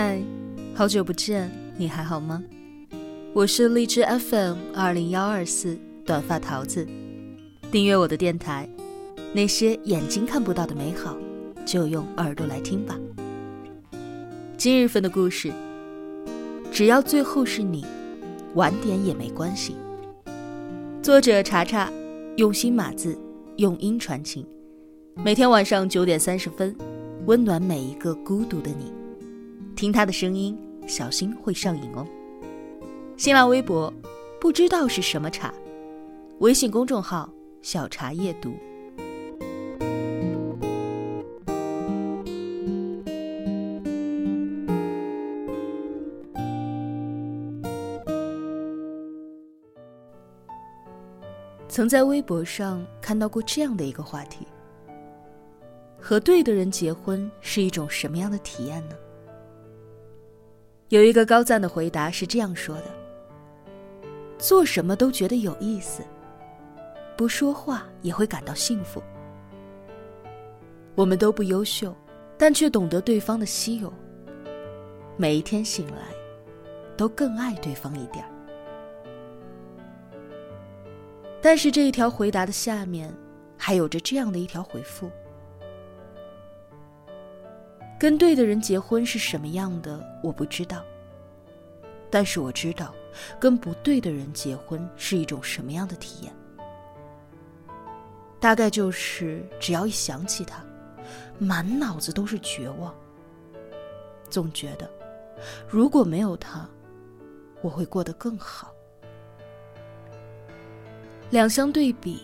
嗨，好久不见，你还好吗？我是荔枝 FM 二零幺二四短发桃子，订阅我的电台，那些眼睛看不到的美好，就用耳朵来听吧。今日份的故事，只要最后是你，晚点也没关系。作者查查，用心码字，用音传情，每天晚上九点三十分，温暖每一个孤独的你。听他的声音，小心会上瘾哦。新浪微博，不知道是什么茶。微信公众号小茶夜读。曾在微博上看到过这样的一个话题：和对的人结婚是一种什么样的体验呢？有一个高赞的回答是这样说的：“做什么都觉得有意思，不说话也会感到幸福。我们都不优秀，但却懂得对方的稀有。每一天醒来，都更爱对方一点儿。”但是这一条回答的下面，还有着这样的一条回复：“跟对的人结婚是什么样的？我不知道。但是我知道，跟不对的人结婚是一种什么样的体验。大概就是只要一想起他，满脑子都是绝望。总觉得，如果没有他，我会过得更好。两相对比，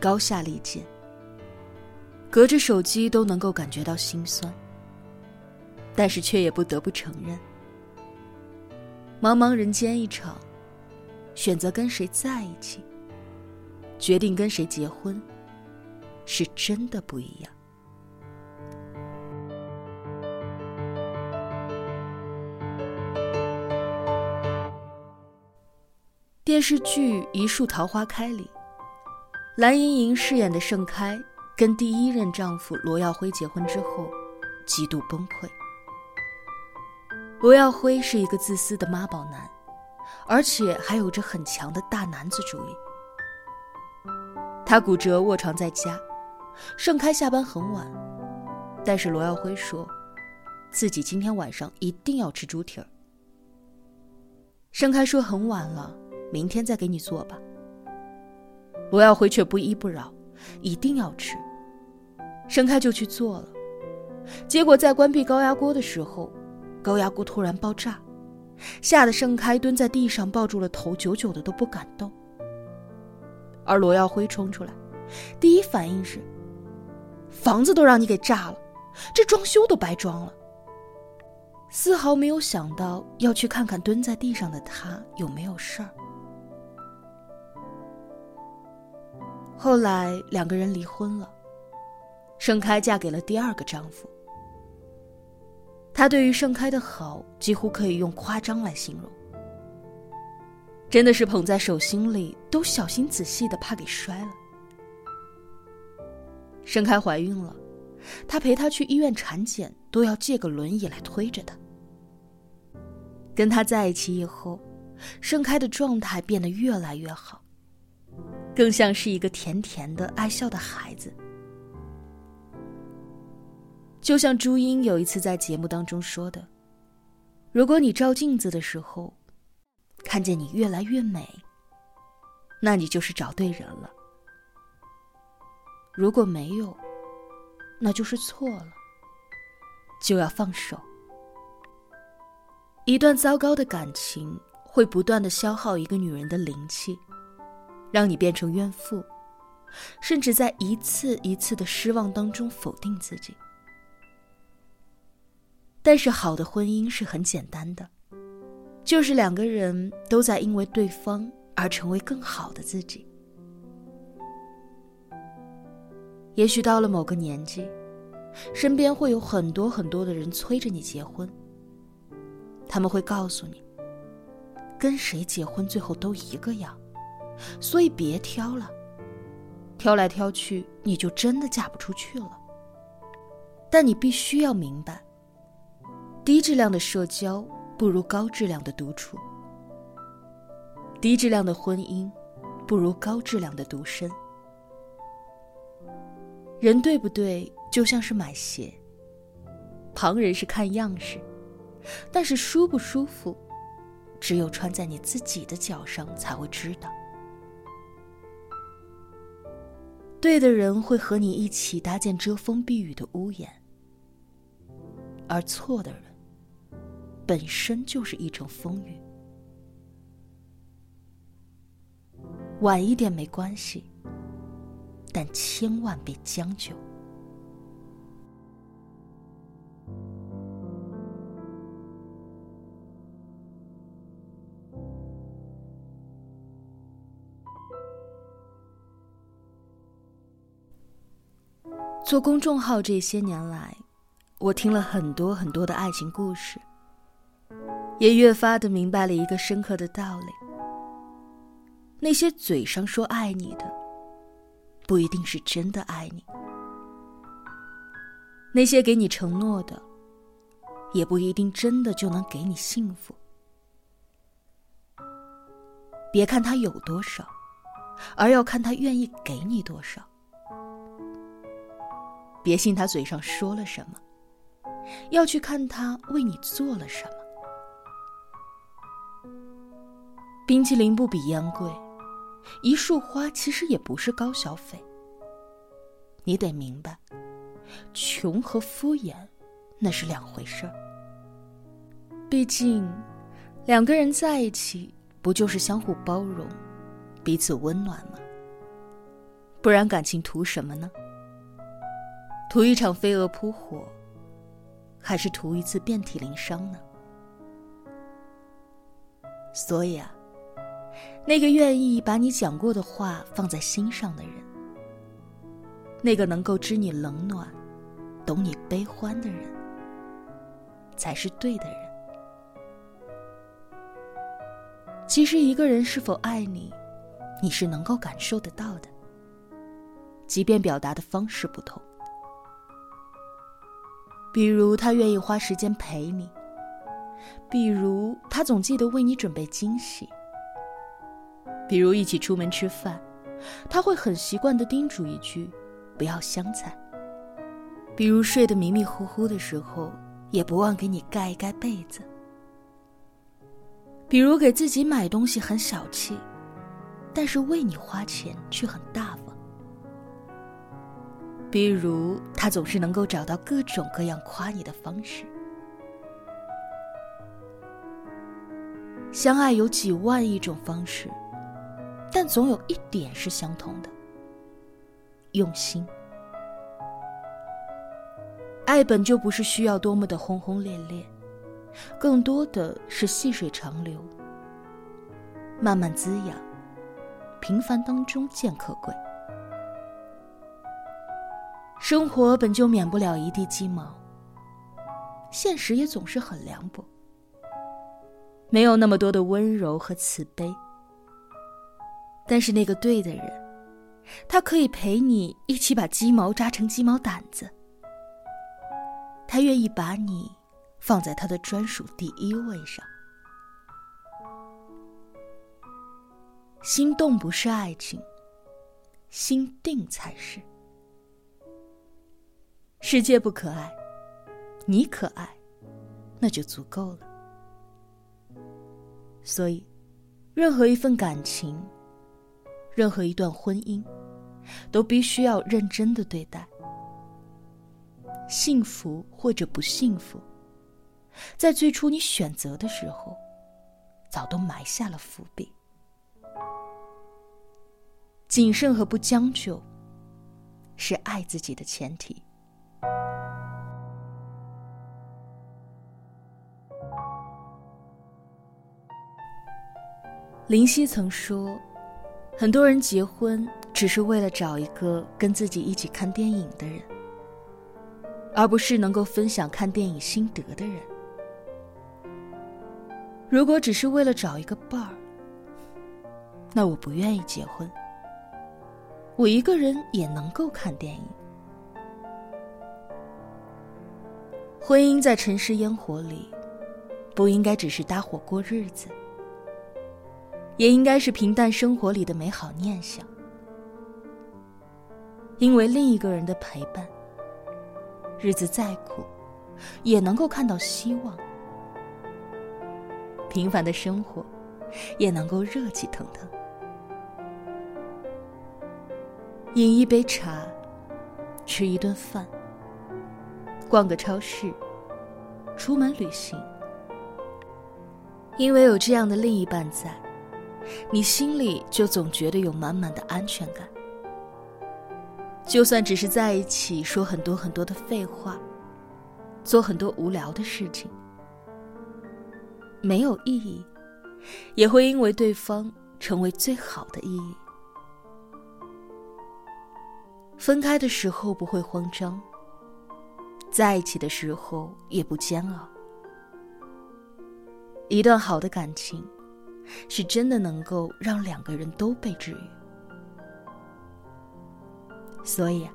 高下立见。隔着手机都能够感觉到心酸。但是却也不得不承认，茫茫人间一场，选择跟谁在一起，决定跟谁结婚，是真的不一样。电视剧《一树桃花开》里，蓝盈莹饰演的盛开跟第一任丈夫罗耀辉结婚之后，极度崩溃。罗耀辉是一个自私的妈宝男，而且还有着很强的大男子主义。他骨折卧床在家，盛开下班很晚，但是罗耀辉说，自己今天晚上一定要吃猪蹄儿。盛开说很晚了，明天再给你做吧。罗耀辉却不依不饶，一定要吃。盛开就去做了，结果在关闭高压锅的时候。高压锅突然爆炸，吓得盛开蹲在地上抱住了头，久久的都不敢动。而罗耀辉冲出来，第一反应是：房子都让你给炸了，这装修都白装了。丝毫没有想到要去看看蹲在地上的他有没有事儿。后来两个人离婚了，盛开嫁给了第二个丈夫。他对于盛开的好，几乎可以用夸张来形容。真的是捧在手心里，都小心仔细的，怕给摔了。盛开怀孕了，他陪她去医院产检，都要借个轮椅来推着她。跟他在一起以后，盛开的状态变得越来越好，更像是一个甜甜的爱笑的孩子。就像朱茵有一次在节目当中说的：“如果你照镜子的时候，看见你越来越美，那你就是找对人了；如果没有，那就是错了，就要放手。一段糟糕的感情会不断的消耗一个女人的灵气，让你变成怨妇，甚至在一次一次的失望当中否定自己。”但是好的婚姻是很简单的，就是两个人都在因为对方而成为更好的自己。也许到了某个年纪，身边会有很多很多的人催着你结婚。他们会告诉你，跟谁结婚最后都一个样，所以别挑了，挑来挑去你就真的嫁不出去了。但你必须要明白。低质量的社交不如高质量的独处，低质量的婚姻不如高质量的独身。人对不对，就像是买鞋，旁人是看样式，但是舒不舒服，只有穿在你自己的脚上才会知道。对的人会和你一起搭建遮风避雨的屋檐，而错的人。本身就是一场风雨，晚一点没关系，但千万别将就。做公众号这些年来，我听了很多很多的爱情故事。也越发的明白了一个深刻的道理：那些嘴上说爱你的，不一定是真的爱你；那些给你承诺的，也不一定真的就能给你幸福。别看他有多少，而要看他愿意给你多少。别信他嘴上说了什么，要去看他为你做了什么。冰淇淋不比烟贵，一束花其实也不是高消费。你得明白，穷和敷衍那是两回事儿。毕竟，两个人在一起不就是相互包容、彼此温暖吗？不然感情图什么呢？图一场飞蛾扑火，还是图一次遍体鳞伤呢？所以啊。那个愿意把你讲过的话放在心上的人，那个能够知你冷暖、懂你悲欢的人，才是对的人。其实，一个人是否爱你，你是能够感受得到的，即便表达的方式不同。比如，他愿意花时间陪你；比如，他总记得为你准备惊喜。比如一起出门吃饭，他会很习惯的叮嘱一句：“不要香菜。”比如睡得迷迷糊糊的时候，也不忘给你盖一盖被子。比如给自己买东西很小气，但是为你花钱却很大方。比如他总是能够找到各种各样夸你的方式。相爱有几万亿种方式。但总有一点是相同的，用心。爱本就不是需要多么的轰轰烈烈，更多的是细水长流，慢慢滋养，平凡当中见可贵。生活本就免不了一地鸡毛，现实也总是很凉薄，没有那么多的温柔和慈悲。但是那个对的人，他可以陪你一起把鸡毛扎成鸡毛掸子。他愿意把你放在他的专属第一位上。心动不是爱情，心定才是。世界不可爱，你可爱，那就足够了。所以，任何一份感情。任何一段婚姻，都必须要认真的对待。幸福或者不幸福，在最初你选择的时候，早都埋下了伏笔。谨慎和不将就，是爱自己的前提。林夕曾说。很多人结婚只是为了找一个跟自己一起看电影的人，而不是能够分享看电影心得的人。如果只是为了找一个伴儿，那我不愿意结婚。我一个人也能够看电影。婚姻在尘世烟火里，不应该只是搭伙过日子，也应该是平淡生活里的美好念想。因为另一个人的陪伴，日子再苦，也能够看到希望；平凡的生活，也能够热气腾腾。饮一杯茶，吃一顿饭，逛个超市，出门旅行。因为有这样的另一半在，你心里就总觉得有满满的安全感。就算只是在一起说很多很多的废话，做很多无聊的事情，没有意义，也会因为对方成为最好的意义。分开的时候不会慌张，在一起的时候也不煎熬。一段好的感情，是真的能够让两个人都被治愈。所以，啊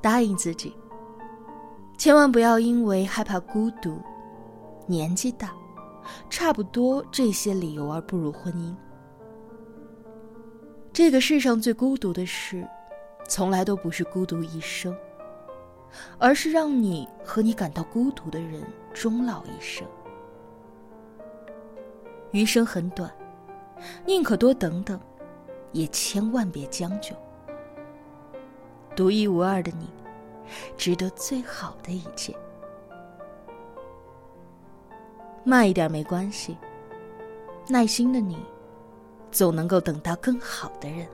答应自己，千万不要因为害怕孤独、年纪大、差不多这些理由而步入婚姻。这个世上最孤独的事，从来都不是孤独一生，而是让你和你感到孤独的人终老一生。余生很短，宁可多等等，也千万别将就。独一无二的你，值得最好的一切。慢一点没关系，耐心的你，总能够等到更好的人。